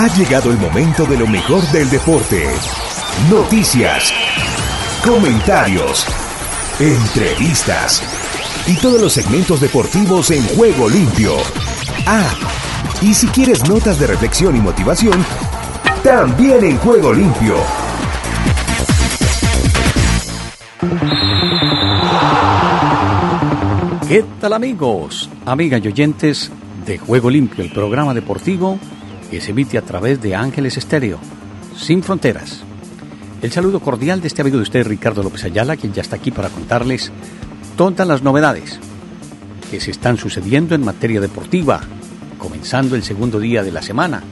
Ha llegado el momento de lo mejor del deporte. Noticias, comentarios, entrevistas y todos los segmentos deportivos en juego limpio. Ah, y si quieres notas de reflexión y motivación, también en juego limpio. ¿Qué tal amigos, amigas y oyentes de Juego Limpio, el programa deportivo que se emite a través de Ángeles Estéreo, sin fronteras? El saludo cordial de este amigo de usted, Ricardo López Ayala, quien ya está aquí para contarles todas las novedades que se están sucediendo en materia deportiva, comenzando el segundo día de la semana.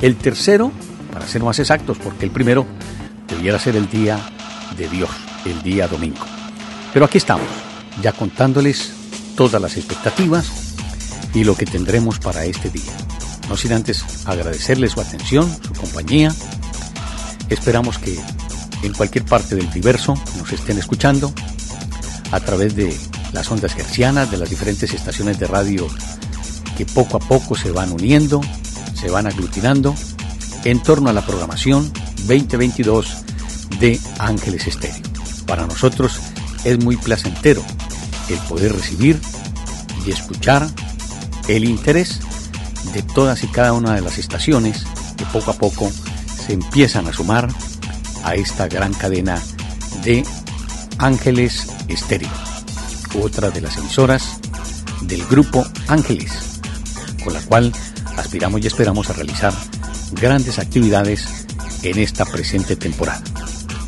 El tercero, para ser más exactos, porque el primero debiera ser el día de Dios, el día domingo. Pero aquí estamos, ya contándoles todas las expectativas y lo que tendremos para este día. No sin antes agradecerles su atención, su compañía. Esperamos que en cualquier parte del universo nos estén escuchando a través de las ondas hercianas de las diferentes estaciones de radio que poco a poco se van uniendo, se van aglutinando en torno a la programación 2022 de Ángeles Estéreo. Para nosotros es muy placentero el poder recibir y escuchar el interés de todas y cada una de las estaciones que poco a poco se empiezan a sumar a esta gran cadena de Ángeles Estéreo, otra de las emisoras del grupo Ángeles, con la cual aspiramos y esperamos a realizar grandes actividades en esta presente temporada.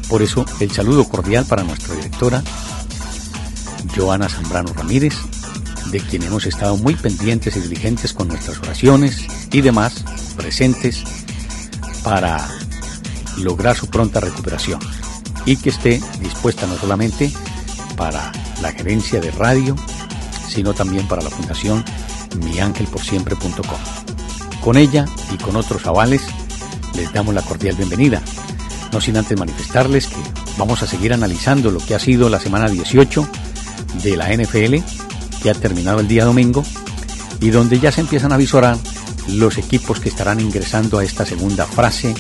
Por eso el saludo cordial para nuestra directora, Joana Zambrano Ramírez, de quien hemos estado muy pendientes y diligentes con nuestras oraciones y demás presentes para lograr su pronta recuperación y que esté dispuesta no solamente para la gerencia de radio, sino también para la fundación miangelporsiempre.com. Con ella y con otros avales les damos la cordial bienvenida, no sin antes manifestarles que vamos a seguir analizando lo que ha sido la semana 18 de la NFL, ha terminado el día domingo, y donde ya se empiezan a visorar los equipos que estarán ingresando a esta segunda frase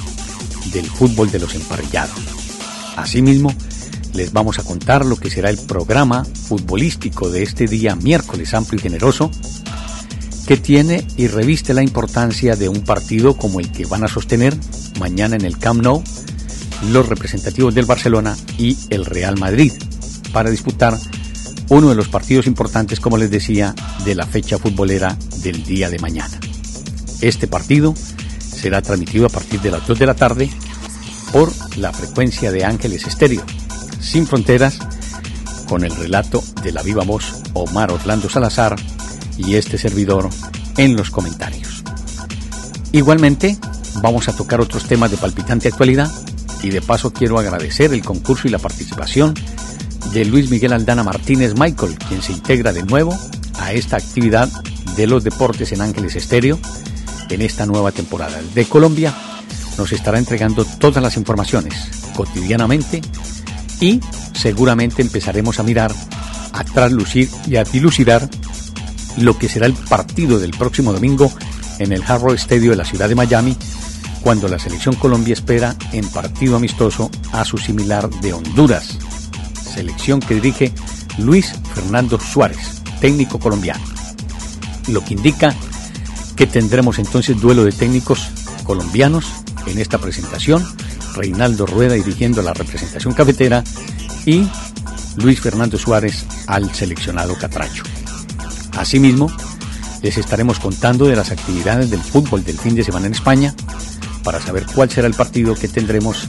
del fútbol de los emparrillados. Asimismo, les vamos a contar lo que será el programa futbolístico de este día miércoles amplio y generoso, que tiene y reviste la importancia de un partido como el que van a sostener mañana en el Camp Nou los representativos del Barcelona y el Real Madrid para disputar uno de los partidos importantes, como les decía, de la fecha futbolera del día de mañana. Este partido será transmitido a partir de las 2 de la tarde por la frecuencia de Ángeles Estéreo, sin fronteras, con el relato de la viva voz Omar Orlando Salazar y este servidor en los comentarios. Igualmente, vamos a tocar otros temas de palpitante actualidad y de paso quiero agradecer el concurso y la participación de Luis Miguel Aldana Martínez Michael, quien se integra de nuevo a esta actividad de los deportes en Ángeles Estéreo en esta nueva temporada. De Colombia nos estará entregando todas las informaciones cotidianamente y seguramente empezaremos a mirar, a traslucir y a dilucidar lo que será el partido del próximo domingo en el Harrow Stadium de la ciudad de Miami, cuando la selección Colombia espera en partido amistoso a su similar de Honduras, selección que dirige Luis Fernando Suárez, técnico colombiano. Lo que indica que tendremos entonces duelo de técnicos colombianos en esta presentación, Reinaldo Rueda dirigiendo la representación cafetera y Luis Fernando Suárez al seleccionado Catracho. Asimismo, les estaremos contando de las actividades del fútbol del fin de semana en España para saber cuál será el partido que tendremos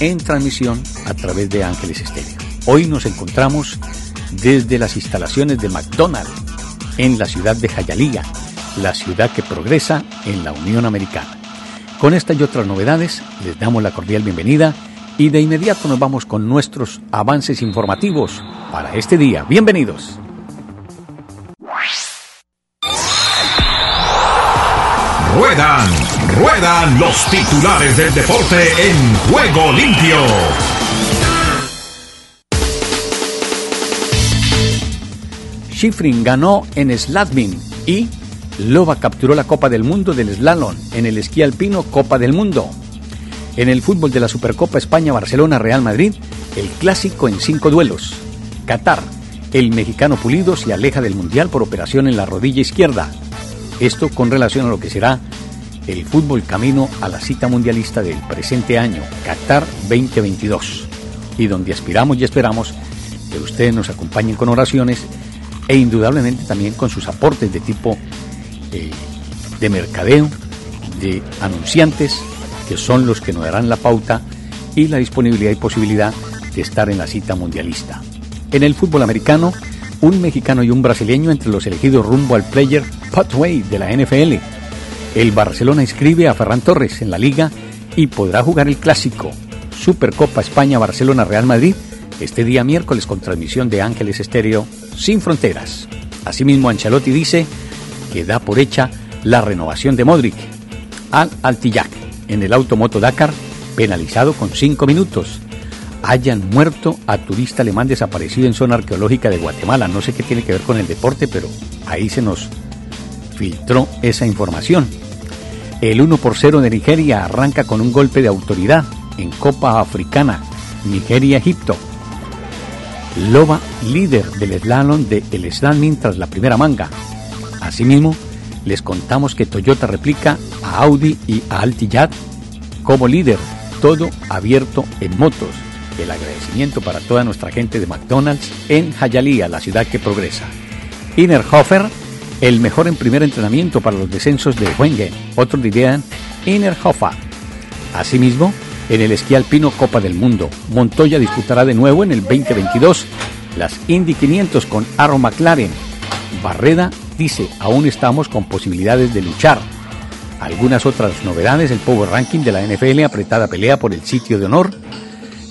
en transmisión a través de Ángeles Estéreo. Hoy nos encontramos desde las instalaciones de McDonald's en la ciudad de Jayalía, la ciudad que progresa en la Unión Americana. Con estas y otras novedades les damos la cordial bienvenida y de inmediato nos vamos con nuestros avances informativos para este día. Bienvenidos. Ruedan, ruedan los titulares del deporte en juego limpio. Schifrin ganó en Sladmin y Loba capturó la Copa del Mundo del Slalom en el esquí alpino Copa del Mundo. En el fútbol de la Supercopa España-Barcelona-Real Madrid, el clásico en cinco duelos. Qatar, el mexicano Pulido se aleja del Mundial por operación en la rodilla izquierda. Esto con relación a lo que será el fútbol camino a la cita mundialista del presente año, Qatar 2022, y donde aspiramos y esperamos que ustedes nos acompañen con oraciones e indudablemente también con sus aportes de tipo eh, de mercadeo, de anunciantes, que son los que nos darán la pauta y la disponibilidad y posibilidad de estar en la cita mundialista. En el fútbol americano, un mexicano y un brasileño entre los elegidos rumbo al player Pathway de la NFL el Barcelona inscribe a Ferran Torres en la liga y podrá jugar el clásico Supercopa España Barcelona Real Madrid este día miércoles con transmisión de Ángeles Estéreo sin fronteras. Asimismo, Ancelotti dice que da por hecha la renovación de Modric al Altillac en el Automoto Dakar, penalizado con cinco minutos. Hayan muerto a turista alemán desaparecido en zona arqueológica de Guatemala. No sé qué tiene que ver con el deporte, pero ahí se nos filtró esa información. El 1 por 0 de Nigeria arranca con un golpe de autoridad en Copa Africana, Nigeria-Egipto. Loba, líder del slalom de el slalom tras la primera manga. Asimismo, les contamos que Toyota replica a Audi y a Altillad como líder, todo abierto en motos. El agradecimiento para toda nuestra gente de McDonald's en Hialeah, la ciudad que progresa. Innerhofer el mejor en primer entrenamiento para los descensos de Wengen, otros dirían Innerhofer. Asimismo, en el esquí alpino Copa del Mundo, Montoya disputará de nuevo en el 2022 las Indy 500 con Aaron McLaren. Barreda dice, aún estamos con posibilidades de luchar. Algunas otras novedades, el Power Ranking de la NFL, apretada pelea por el sitio de honor,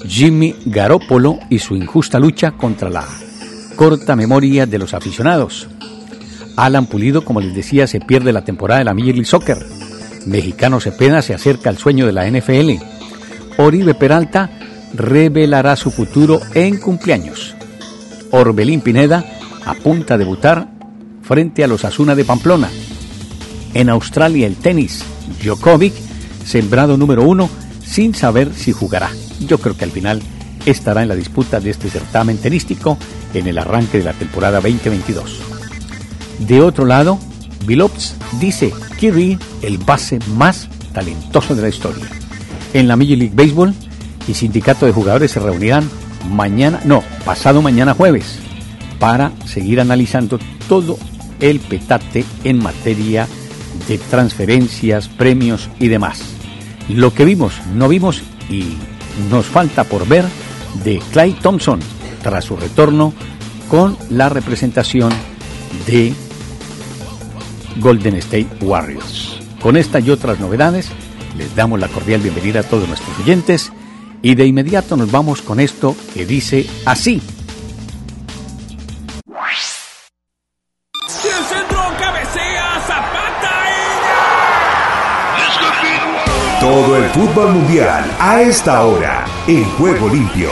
Jimmy Garoppolo y su injusta lucha contra la corta memoria de los aficionados. Alan Pulido, como les decía, se pierde la temporada de la Major Soccer. Mexicano Cepeda se acerca al sueño de la NFL. Oribe Peralta revelará su futuro en cumpleaños. Orbelín Pineda apunta a debutar frente a los Asuna de Pamplona. En Australia el tenis, Djokovic, sembrado número uno, sin saber si jugará. Yo creo que al final estará en la disputa de este certamen tenístico en el arranque de la temporada 2022. De otro lado, Billups dice Kirby el base más talentoso de la historia. En la Major League Baseball, y sindicato de jugadores se reunirán mañana, no, pasado mañana jueves, para seguir analizando todo el petate en materia de transferencias, premios y demás. Lo que vimos, no vimos y nos falta por ver de Clay Thompson tras su retorno con la representación de Golden State Warriors. Con esta y otras novedades, les damos la cordial bienvenida a todos nuestros oyentes y de inmediato nos vamos con esto que dice así. Todo el fútbol mundial a esta hora en Juego Limpio.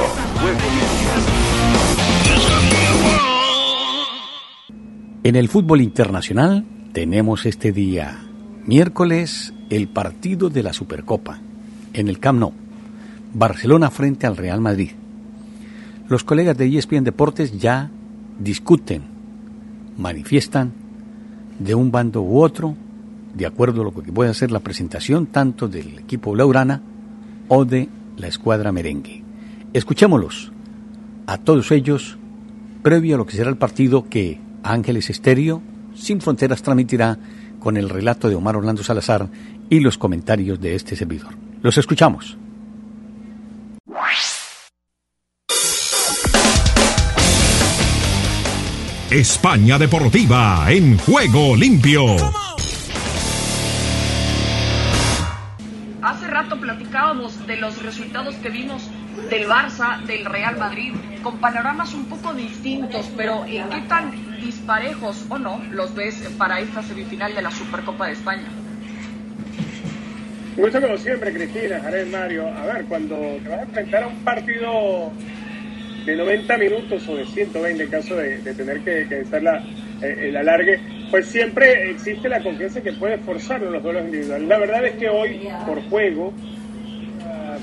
En el fútbol internacional, tenemos este día, miércoles, el partido de la Supercopa en el Camp Nou. Barcelona frente al Real Madrid. Los colegas de ESPN Deportes ya discuten, manifiestan de un bando u otro, de acuerdo a lo que pueda ser la presentación tanto del equipo Blaurana o de la escuadra merengue. Escuchémoslos a todos ellos previo a lo que será el partido que Ángeles Estéreo sin Fronteras transmitirá con el relato de Omar Orlando Salazar y los comentarios de este servidor. Los escuchamos. España Deportiva en juego limpio. Hace rato platicábamos de los resultados que vimos del Barça, del Real Madrid, con panoramas un poco distintos, pero ¿qué tan disparejos o no los ves para esta semifinal de la Supercopa de España? Un gusto como siempre, Cristina, Jared Mario. A ver, cuando te vas a enfrentar a un partido de 90 minutos o de 120 en caso de, tener que, que estar la, eh, el alargue, pues siempre existe la confianza que puede forzar los duelos individuales. La verdad es que hoy, por juego,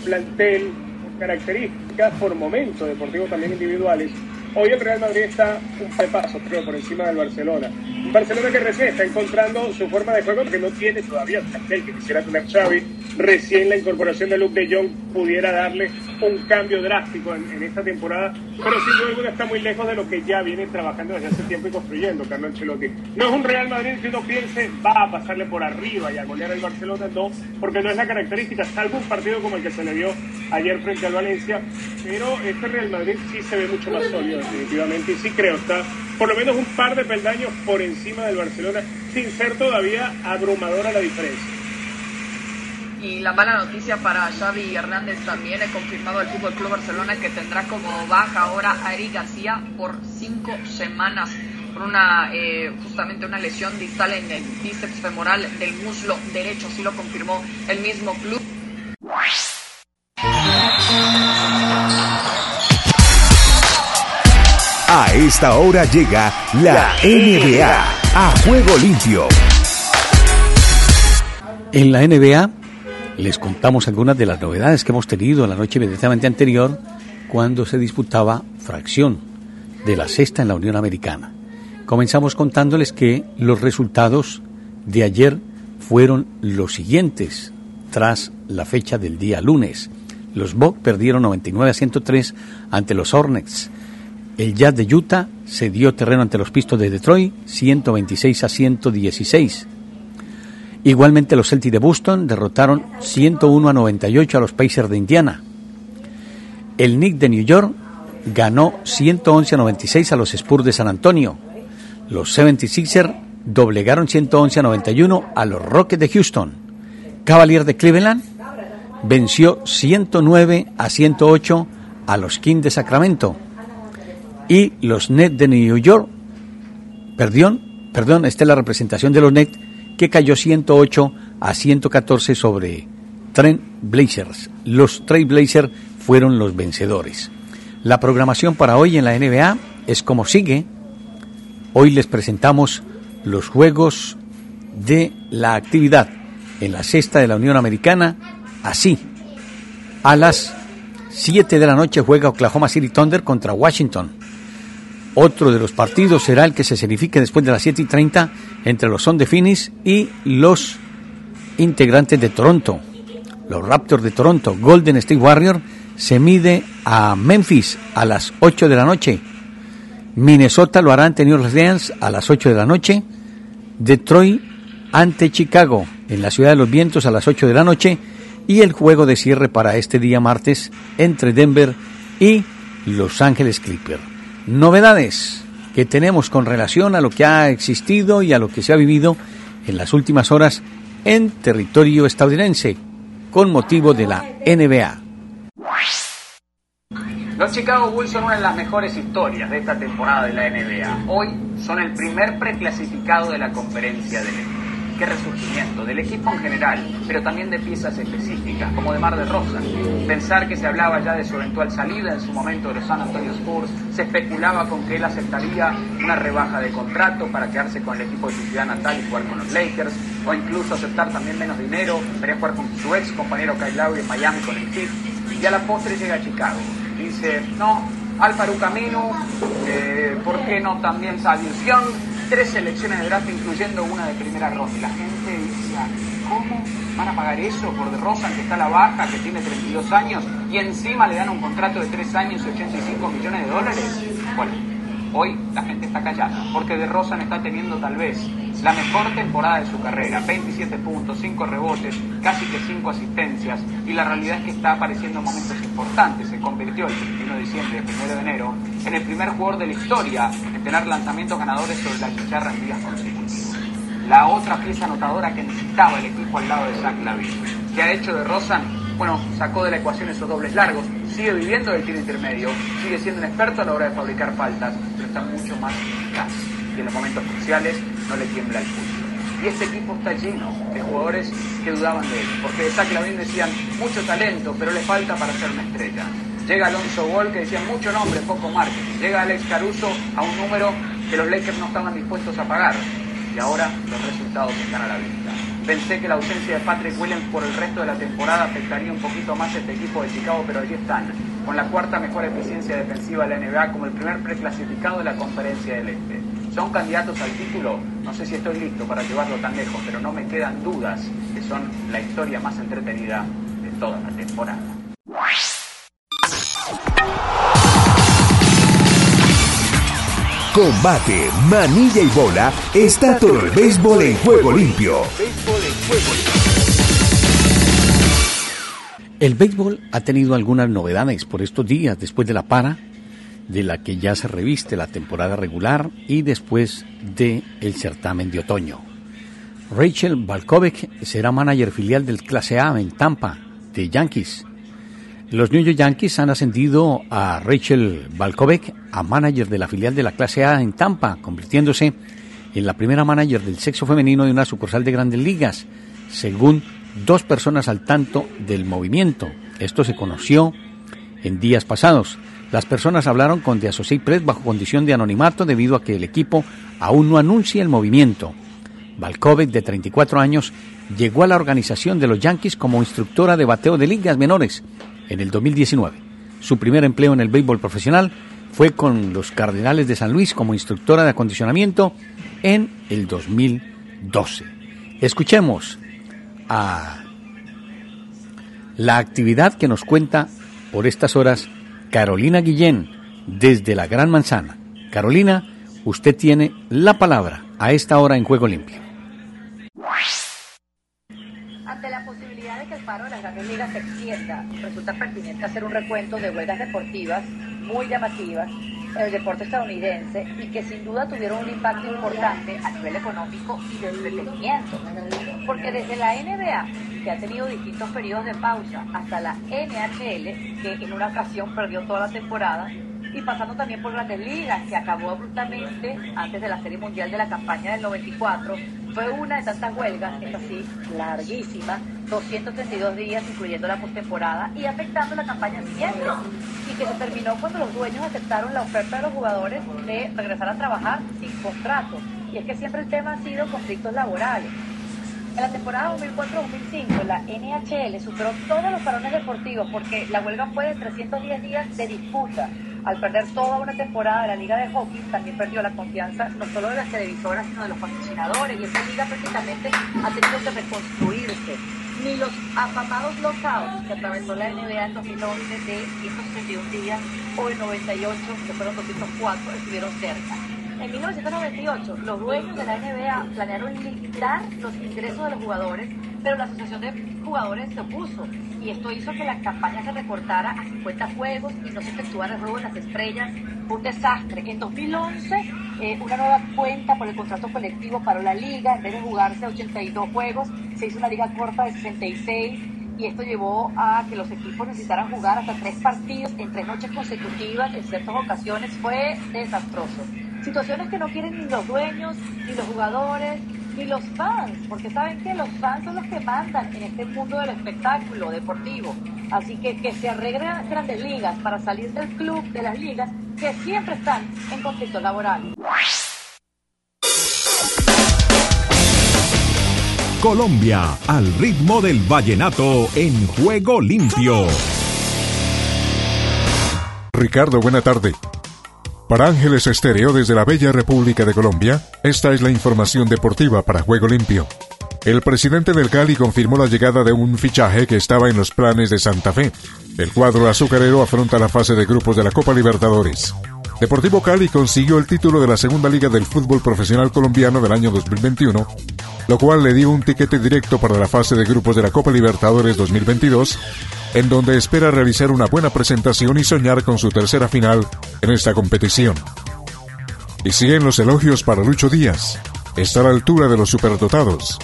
plantel, por características, por momentos deportivos también individuales, Hoy el Real Madrid está un paso, creo, por encima del Barcelona. Un Barcelona que recién está encontrando su forma de juego porque no tiene todavía el cartel que quisiera tener Xavi. Recién la incorporación de Luke de Jong pudiera darle un cambio drástico en, esta temporada, pero sin duda está muy lejos de lo que ya viene trabajando desde hace tiempo y construyendo Carlo Ancelotti. No es un Real Madrid que uno piense va a pasarle por arriba y a golear al Barcelona, no, porque no es la característica, salvo un partido como el que se le dio ayer frente al Valencia, pero este Real Madrid sí se ve mucho más sólido definitivamente y sí creo está por lo menos un par de peldaños por encima del Barcelona sin ser todavía abrumadora la diferencia. Y la mala noticia para Xavi Hernández también, he confirmado el Fútbol Club Barcelona que tendrá como baja ahora a Eric García por cinco semanas por una eh, justamente una lesión distal en el bíceps femoral del muslo derecho, así lo confirmó el mismo club. A esta hora llega la NBA a juego limpio. En la NBA les contamos algunas de las novedades que hemos tenido la noche inmediatamente anterior cuando se disputaba fracción de la sexta en la Unión Americana. Comenzamos contándoles que los resultados de ayer fueron los siguientes tras la fecha del día lunes. Los Bucks perdieron 99 a 103 ante los Hornets. El Jazz de Utah se dio terreno ante los Pistos de Detroit 126 a 116. Igualmente los Celtics de Boston derrotaron 101 a 98 a los Pacers de Indiana. El Knicks de New York ganó 111 a 96 a los Spurs de San Antonio. Los 76ers doblegaron 111 a 91 a los Rockets de Houston. Cavalier de Cleveland venció 109 a 108 a los Kings de Sacramento. Y los Nets de New York, perdón, perdón, esta es la representación de los Nets que cayó 108 a 114 sobre Trent Blazers. Los Trail Blazers fueron los vencedores. La programación para hoy en la NBA es como sigue. Hoy les presentamos los juegos de la actividad en la cesta de la Unión Americana así. A las 7 de la noche juega Oklahoma City Thunder contra Washington. Otro de los partidos será el que se signifique después de las 7 y 30 entre los Son de Phoenix y los integrantes de Toronto. Los Raptors de Toronto, Golden State Warrior, se mide a Memphis a las 8 de la noche. Minnesota lo hará ante New Orleans a las 8 de la noche. Detroit ante Chicago en la Ciudad de los Vientos a las 8 de la noche. Y el juego de cierre para este día martes entre Denver y Los Ángeles Clippers novedades que tenemos con relación a lo que ha existido y a lo que se ha vivido en las últimas horas en territorio estadounidense con motivo de la NBA. Los Chicago Bulls son una de las mejores historias de esta temporada de la NBA. Hoy son el primer preclasificado de la conferencia del resurgimiento del equipo en general, pero también de piezas específicas, como de Mar de Rosa. Pensar que se hablaba ya de su eventual salida en su momento de los San Antonio Spurs, se especulaba con que él aceptaría una rebaja de contrato para quedarse con el equipo de su ciudad natal y jugar con los Lakers, o incluso aceptar también menos dinero para jugar con su ex compañero Kyle Lowry en Miami con el Heat. Y a la postre llega a Chicago. Dice, no, Alfaru Camino, eh, ¿por qué no también Sadius Young? Tres selecciones de draft, incluyendo una de primera ronda. Y la gente decía, ¿cómo van a pagar eso por De Rosa, que está a la baja, que tiene 32 años, y encima le dan un contrato de 3 años y 85 millones de dólares? Bueno, hoy la gente está callada, porque De Rosa está teniendo tal vez la mejor temporada de su carrera, 27 puntos, 5 rebotes, casi que 5 asistencias, y la realidad es que está apareciendo momentos importantes. Se convirtió el 31 de diciembre, el 1 de enero, en el primer jugador de la historia en tener lanzamientos ganadores sobre la chicharra en días consecutivos. La otra pieza anotadora que necesitaba el equipo al lado de Zach Lavin, que ha hecho de Rosan, bueno, sacó de la ecuación esos dobles largos, sigue viviendo del tiro intermedio, sigue siendo un experto a la hora de fabricar faltas, pero está mucho más eficaz. Y en los momentos cruciales no le tiembla el pulso. Y este equipo está lleno de jugadores que dudaban de él, porque de Zach Lavin decían mucho talento, pero le falta para ser una estrella. Llega Alonso Wall, que decía mucho nombre, poco marketing. Llega Alex Caruso a un número que los Lakers no estaban dispuestos a pagar. y ahora los resultados están a la vista. Pensé que la ausencia de Patrick Williams por el resto de la temporada afectaría un poquito más este equipo de Chicago, pero allí están, con la cuarta mejor eficiencia defensiva de la NBA como el primer preclasificado de la Conferencia del Este. ¿Son candidatos al título? No sé si estoy listo para llevarlo tan lejos, pero no me quedan dudas que son la historia más entretenida de toda la temporada. Combate, manilla y bola está todo el béisbol en juego limpio. El béisbol ha tenido algunas novedades por estos días después de la para, de la que ya se reviste la temporada regular y después de el certamen de otoño. Rachel Balkovec será manager filial del Clase A en Tampa de Yankees los New York Yankees han ascendido a Rachel Balkovec a manager de la filial de la clase A en Tampa, convirtiéndose en la primera manager del sexo femenino de una sucursal de grandes ligas, según dos personas al tanto del movimiento. Esto se conoció en días pasados. Las personas hablaron con The Associated Press bajo condición de anonimato debido a que el equipo aún no anuncia el movimiento. Balkovec, de 34 años, llegó a la organización de los Yankees como instructora de bateo de ligas menores en el 2019. Su primer empleo en el béisbol profesional fue con los Cardenales de San Luis como instructora de acondicionamiento en el 2012. Escuchemos a la actividad que nos cuenta por estas horas Carolina Guillén desde la Gran Manzana. Carolina, usted tiene la palabra a esta hora en Juego Limpio. paro de las grandes ligas se extienda, resulta pertinente hacer un recuento de huelgas deportivas muy llamativas el deporte estadounidense y que sin duda tuvieron un impacto importante a nivel económico y de entretenimiento. Porque desde la NBA, que ha tenido distintos periodos de pausa, hasta la NHL, que en una ocasión perdió toda la temporada, y pasando también por Grandes Ligas, que acabó abruptamente antes de la Serie Mundial de la campaña del 94. Fue una de tantas huelgas, es así, larguísima, 232 días, incluyendo la postemporada, y afectando la campaña siguiente. Y que se terminó cuando los dueños aceptaron la oferta de los jugadores de regresar a trabajar sin contrato. Y es que siempre el tema ha sido conflictos laborales. En la temporada 2004-2005, la NHL superó todos los parones deportivos porque la huelga fue de 310 días de disputa al perder toda una temporada de la Liga de Hockey, también perdió la confianza no solo de las televisoras, sino de los patrocinadores. Y esta liga prácticamente ha tenido que reconstruirse. Ni los afamados lockouts que atravesó la NBA en 2011 de 161 días o el 98, que fueron 204, estuvieron cerca. En 1998, los dueños de la NBA planearon limitar los ingresos de los jugadores, pero la Asociación de Jugadores se opuso y esto hizo que la campaña se recortara a 50 juegos y no se efectuara el robo de las estrellas. Fue un desastre. En 2011, eh, una nueva cuenta por el contrato colectivo para la liga. En vez de jugarse 82 juegos, se hizo una liga corta de 66 y esto llevó a que los equipos necesitaran jugar hasta tres partidos en tres noches consecutivas en ciertas ocasiones. Fue desastroso. Situaciones que no quieren ni los dueños, ni los jugadores, ni los fans, porque saben que los fans son los que mandan en este mundo del espectáculo deportivo. Así que que se arreglen grandes ligas para salir del club de las ligas que siempre están en conflicto laboral. Colombia, al ritmo del vallenato en juego limpio. Ricardo, buena tarde. Para Ángeles Estéreo desde la Bella República de Colombia, esta es la información deportiva para Juego Limpio. El presidente del Cali confirmó la llegada de un fichaje que estaba en los planes de Santa Fe. El cuadro azucarero afronta la fase de grupos de la Copa Libertadores. Deportivo Cali consiguió el título de la segunda liga del fútbol profesional colombiano del año 2021, lo cual le dio un tiquete directo para la fase de grupos de la Copa Libertadores 2022 en donde espera realizar una buena presentación y soñar con su tercera final en esta competición. Y siguen los elogios para Lucho Díaz. Está a la altura de los superdotados.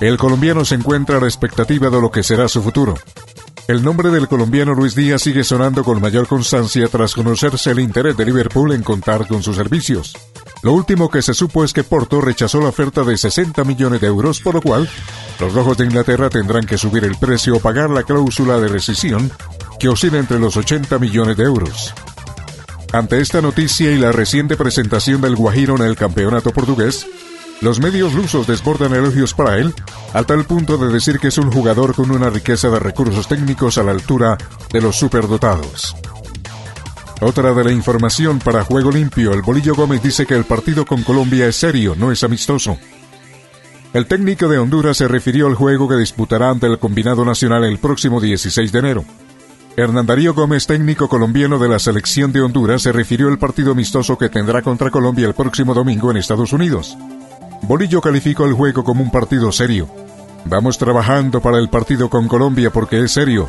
El colombiano se encuentra a la expectativa de lo que será su futuro. El nombre del colombiano Luis Díaz sigue sonando con mayor constancia tras conocerse el interés de Liverpool en contar con sus servicios. Lo último que se supo es que Porto rechazó la oferta de 60 millones de euros, por lo cual los rojos de Inglaterra tendrán que subir el precio o pagar la cláusula de rescisión, que oscila entre los 80 millones de euros. Ante esta noticia y la reciente presentación del Guajiro en el campeonato portugués, Los medios lusos desbordan elogios para él, a tal punto de decir que es un jugador con una riqueza de recursos técnicos a la altura de los superdotados. Otra de la información para Juego Limpio, el Bolillo Gómez dice que el partido con Colombia es serio, no es amistoso. El técnico de Honduras se refirió al juego que disputará ante el combinado nacional el próximo 16 de enero. Hernán Darío Gómez, técnico colombiano de la selección de Honduras, se refirió al partido amistoso que tendrá contra Colombia el próximo domingo en Estados Unidos. Bolillo calificó el juego como un partido serio. Vamos trabajando para el partido con Colombia porque es serio.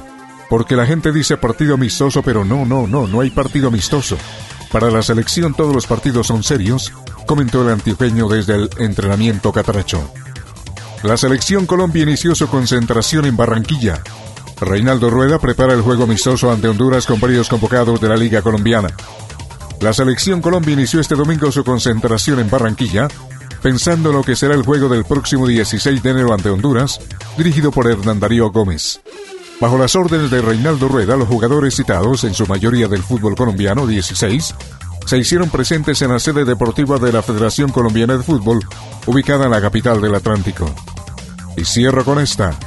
Porque la gente dice partido amistoso, pero no, no, no, no hay partido amistoso. Para la selección todos los partidos son serios, comentó el antioqueño desde el entrenamiento catracho. La selección Colombia inició su concentración en Barranquilla. Reinaldo Rueda prepara el juego amistoso ante Honduras con varios convocados de la Liga Colombiana. La selección Colombia inició este domingo su concentración en Barranquilla, pensando en lo que será el juego del próximo 16 de enero ante Honduras, dirigido por Hernán Darío Gómez. Bajo las órdenes de Reinaldo Rueda, los jugadores citados, en su mayoría del fútbol colombiano, 16, se hicieron presentes en la sede deportiva de la Federación Colombiana de Fútbol, ubicada en la capital del Atlántico. Y cierro con esta.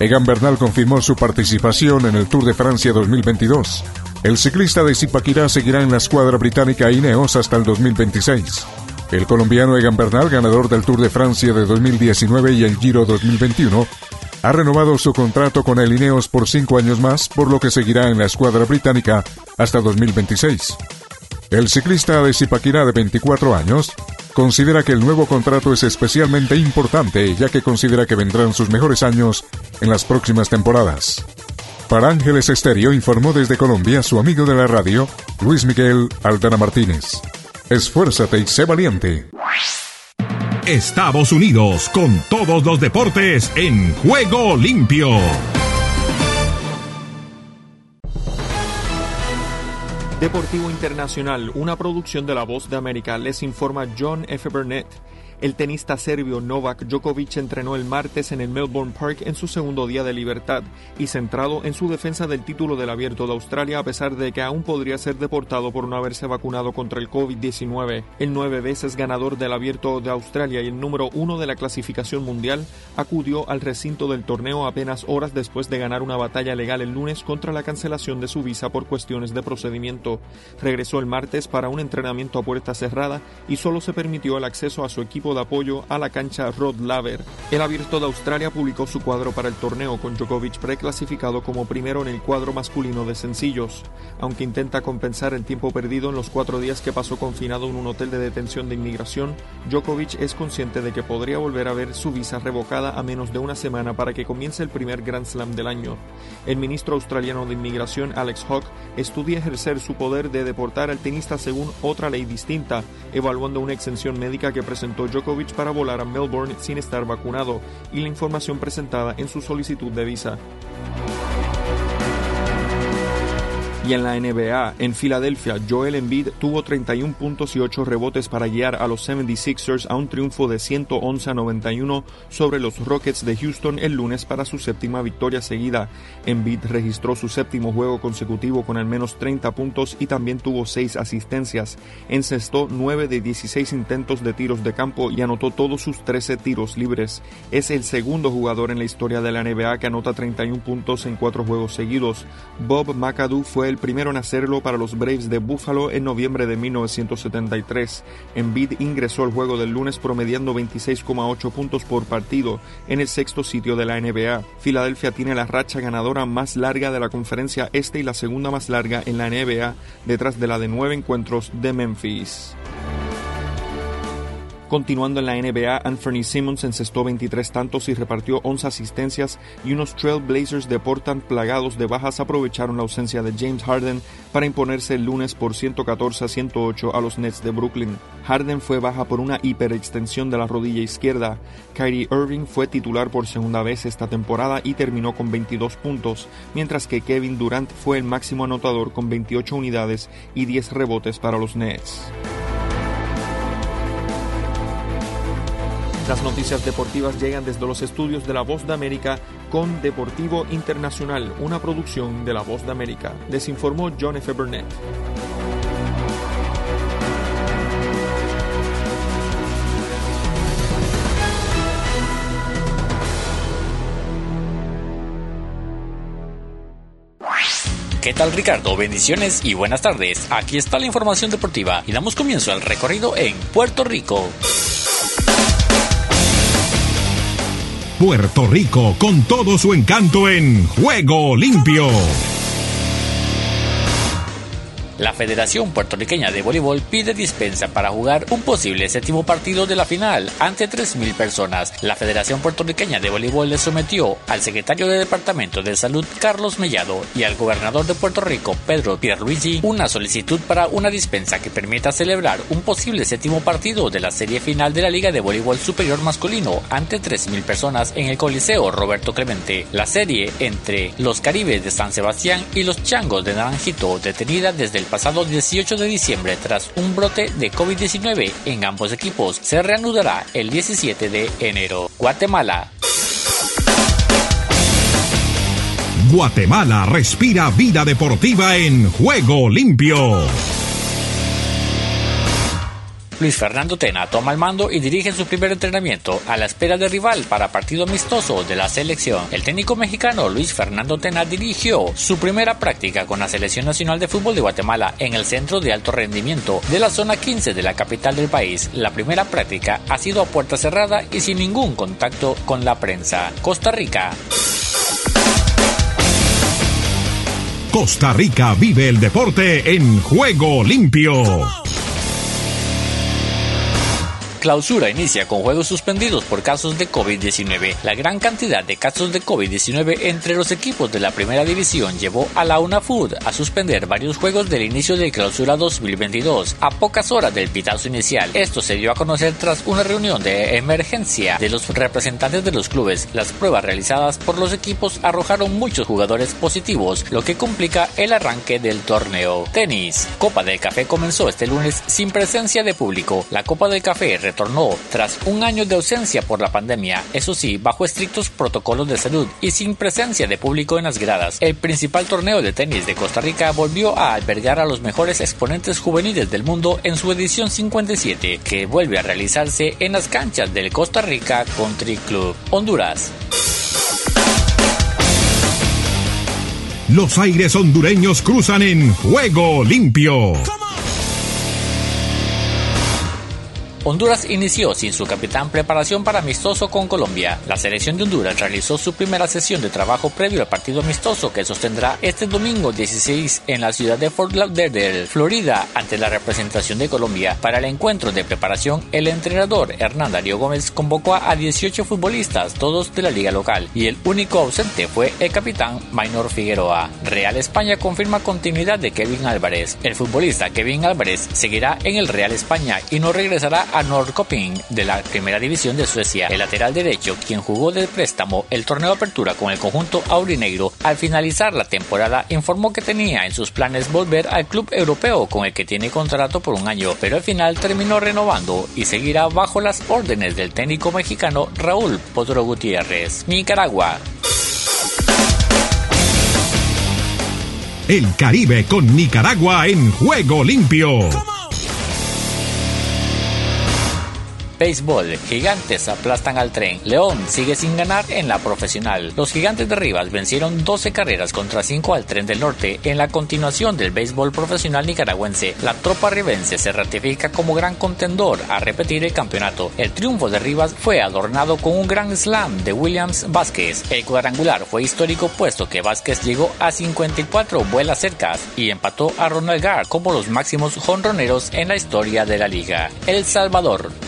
Egan Bernal confirmó su participación en el Tour de Francia 2022. El ciclista de Zipaquirá seguirá en la escuadra británica Ineos hasta el 2026. El colombiano Egan Bernal, ganador del Tour de Francia de 2019 y el Giro 2021, ha renovado su contrato con el Ineos por cinco años más, por lo que seguirá en la escuadra británica hasta 2026. El ciclista de Zipaquirá de 24 años considera que el nuevo contrato es especialmente importante ya que considera que vendrán sus mejores años en las próximas temporadas. Para Ángeles Estéreo informó desde Colombia su amigo de la radio, Luis Miguel Aldana Martínez. Esfuérzate y sé valiente. Estados Unidos con todos los deportes en juego limpio. Deportivo Internacional, una producción de La Voz de América, les informa John F. Burnett. El tenista serbio Novak Djokovic entrenó el martes en el Melbourne Park en su segundo día de libertad y centrado en su defensa del título del Abierto de Australia a pesar de que aún podría ser deportado por no haberse vacunado contra el COVID-19. El nueve veces ganador del Abierto de Australia y el número uno de la clasificación mundial acudió al recinto del torneo apenas horas después de ganar una batalla legal el lunes contra la cancelación de su visa por cuestiones de procedimiento. Regresó el martes para un entrenamiento a puerta cerrada y solo se permitió el acceso a su equipo de apoyo a la cancha Rod Laver. El Abierto de Australia publicó su cuadro para el torneo con Djokovic preclasificado como primero en el cuadro masculino de sencillos. Aunque intenta compensar el tiempo perdido en los cuatro días que pasó confinado en un hotel de detención de inmigración, Djokovic es consciente de que podría volver a ver su visa revocada a menos de una semana para que comience el primer Grand Slam del año. El ministro australiano de Inmigración, Alex Hawke, estudia ejercer su poder de deportar al tenista según otra ley distinta, evaluando una exención médica que presentó Djokovic para volar a Melbourne sin estar vacunado y la información presentada en su solicitud de visa. Y en la NBA, en Filadelfia, Joel Embiid tuvo 31 puntos y 8 rebotes para guiar a los 76ers a un triunfo de 111 a 91 sobre los Rockets de Houston el lunes para su séptima victoria seguida. Embiid registró su séptimo juego consecutivo con al menos 30 puntos y también tuvo 6 asistencias. Encestó 9 de 16 intentos de tiros de campo y anotó todos sus 13 tiros libres. Es el segundo jugador en la historia de la NBA que anota 31 puntos en 4 juegos seguidos. Bob McAdoo fue el primero en hacerlo para los Braves de Buffalo en noviembre de 1973. Embiid ingresó al juego del lunes promediando 26,8 puntos por partido en el sexto sitio de la NBA. Filadelfia tiene la racha ganadora más larga de la conferencia este y la segunda más larga en la NBA, detrás de la de nueve encuentros de Memphis. Continuando en la NBA, Anthony Simmons encestó 23 tantos y repartió 11 asistencias y unos Trail Blazers de Portland plagados de bajas aprovecharon la ausencia de James Harden para imponerse el lunes por 114 a 108 a los Nets de Brooklyn. Harden fue baja por una hiperextensión de la rodilla izquierda. Kyrie Irving fue titular por segunda vez esta temporada y terminó con 22 puntos, mientras que Kevin Durant fue el máximo anotador con 28 unidades y 10 rebotes para los Nets. Las noticias deportivas llegan desde los estudios de La Voz de América con Deportivo Internacional, una producción de La Voz de América. Les informó John F. Burnett. ¿Qué tal Ricardo? Bendiciones y buenas tardes. Aquí está la información deportiva y damos comienzo al recorrido en Puerto Rico. Puerto Rico con todo su encanto en Juego Limpio. La Federación Puertorriqueña de Voleibol pide dispensa para jugar un posible séptimo partido de la final ante 3.000 personas. La Federación Puertorriqueña de Voleibol le sometió al secretario de Departamento de Salud Carlos Mellado y al gobernador de Puerto Rico Pedro Pierluigi una solicitud para una dispensa que permita celebrar un posible séptimo partido de la serie final de la Liga de Voleibol Superior Masculino ante 3.000 personas en el Coliseo Roberto Clemente. La serie entre los Caribes de San Sebastián y los Changos de Naranjito detenida desde el pasado 18 de diciembre tras un brote de COVID-19 en ambos equipos. Se reanudará el 17 de enero. Guatemala. Guatemala respira vida deportiva en juego limpio. Luis Fernando Tena toma el mando y dirige su primer entrenamiento a la espera de rival para partido amistoso de la selección. El técnico mexicano Luis Fernando Tena dirigió su primera práctica con la Selección Nacional de Fútbol de Guatemala en el centro de alto rendimiento de la zona 15 de la capital del país. La primera práctica ha sido a puerta cerrada y sin ningún contacto con la prensa. Costa Rica. Costa Rica vive el deporte en juego limpio. Clausura inicia con juegos suspendidos por casos de COVID-19. La gran cantidad de casos de COVID-19 entre los equipos de la primera división llevó a la UNAFUD a suspender varios juegos del inicio de Clausura 2022 a pocas horas del pitazo inicial. Esto se dio a conocer tras una reunión de emergencia de los representantes de los clubes. Las pruebas realizadas por los equipos arrojaron muchos jugadores positivos, lo que complica el arranque del torneo. Tenis. Copa del Café comenzó este lunes sin presencia de público. La Copa del Café retornó tras un año de ausencia por la pandemia, eso sí, bajo estrictos protocolos de salud y sin presencia de público en las gradas. El principal torneo de tenis de Costa Rica volvió a albergar a los mejores exponentes juveniles del mundo en su edición 57, que vuelve a realizarse en las canchas del Costa Rica Country Club. Honduras. Los aires hondureños cruzan en juego limpio. Honduras inició sin su capitán preparación para amistoso con Colombia. La selección de Honduras realizó su primera sesión de trabajo previo al partido amistoso que sostendrá este domingo 16 en la ciudad de Fort Lauderdale, Florida, ante la representación de Colombia. Para el encuentro de preparación, el entrenador Hernán Darío Gómez convocó a 18 futbolistas, todos de la liga local, y el único ausente fue el capitán Maynor Figueroa. Real España confirma continuidad de Kevin Álvarez. El futbolista Kevin Álvarez seguirá en el Real España y no regresará a Norrköping de la primera división de Suecia. El lateral derecho, quien jugó de préstamo el torneo de apertura con el conjunto aurinegro, al finalizar la temporada informó que tenía en sus planes volver al club europeo con el que tiene contrato por un año, pero al final terminó renovando y seguirá bajo las órdenes del técnico mexicano Raúl Potro Gutiérrez. Nicaragua. El Caribe con Nicaragua en juego limpio. Béisbol, Gigantes aplastan al tren. León sigue sin ganar en la profesional. Los Gigantes de Rivas vencieron 12 carreras contra 5 al tren del norte en la continuación del béisbol profesional nicaragüense. La tropa ribense se ratifica como gran contendor a repetir el campeonato. El triunfo de Rivas fue adornado con un gran slam de Williams Vázquez. El cuadrangular fue histórico puesto que Vázquez llegó a 54 vuelas cercas y empató a Ronald Gar como los máximos jonroneros en la historia de la liga. El Salvador.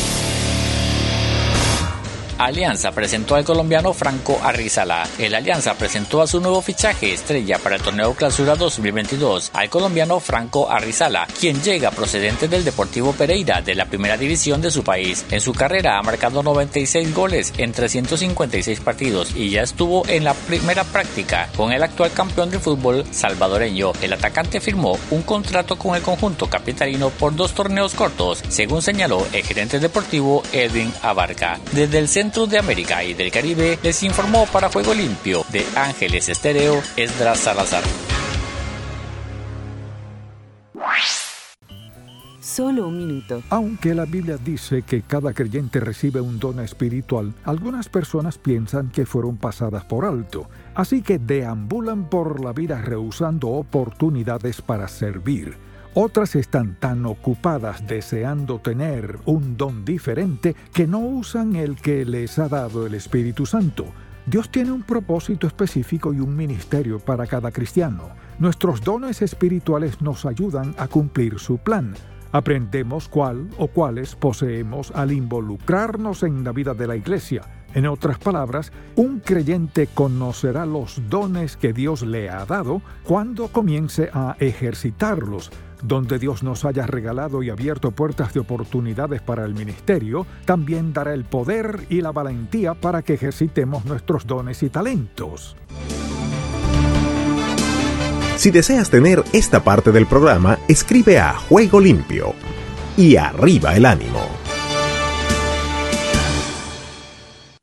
Alianza presentó al colombiano Franco Arrizala. El Alianza presentó a su nuevo fichaje estrella para el torneo Clausura 2022, al colombiano Franco Arrizala, quien llega procedente del Deportivo Pereira de la primera división de su país. En su carrera ha marcado 96 goles en 356 partidos y ya estuvo en la primera práctica con el actual campeón del fútbol salvadoreño. El atacante firmó un contrato con el conjunto capitalino por dos torneos cortos, según señaló el gerente deportivo Edwin Abarca. Desde el centro de América y del Caribe les informó para Juego Limpio de Ángeles Estéreo Esdras Salazar. Solo un minuto. Aunque la Biblia dice que cada creyente recibe un don espiritual, algunas personas piensan que fueron pasadas por alto, así que deambulan por la vida rehusando oportunidades para servir. Otras están tan ocupadas deseando tener un don diferente que no usan el que les ha dado el Espíritu Santo. Dios tiene un propósito específico y un ministerio para cada cristiano. Nuestros dones espirituales nos ayudan a cumplir su plan. Aprendemos cuál o cuáles poseemos al involucrarnos en la vida de la iglesia. En otras palabras, un creyente conocerá los dones que Dios le ha dado cuando comience a ejercitarlos. Donde Dios nos haya regalado y abierto puertas de oportunidades para el ministerio, también dará el poder y la valentía para que ejercitemos nuestros dones y talentos. Si deseas tener esta parte del programa, escribe a Juego Limpio y arriba el ánimo.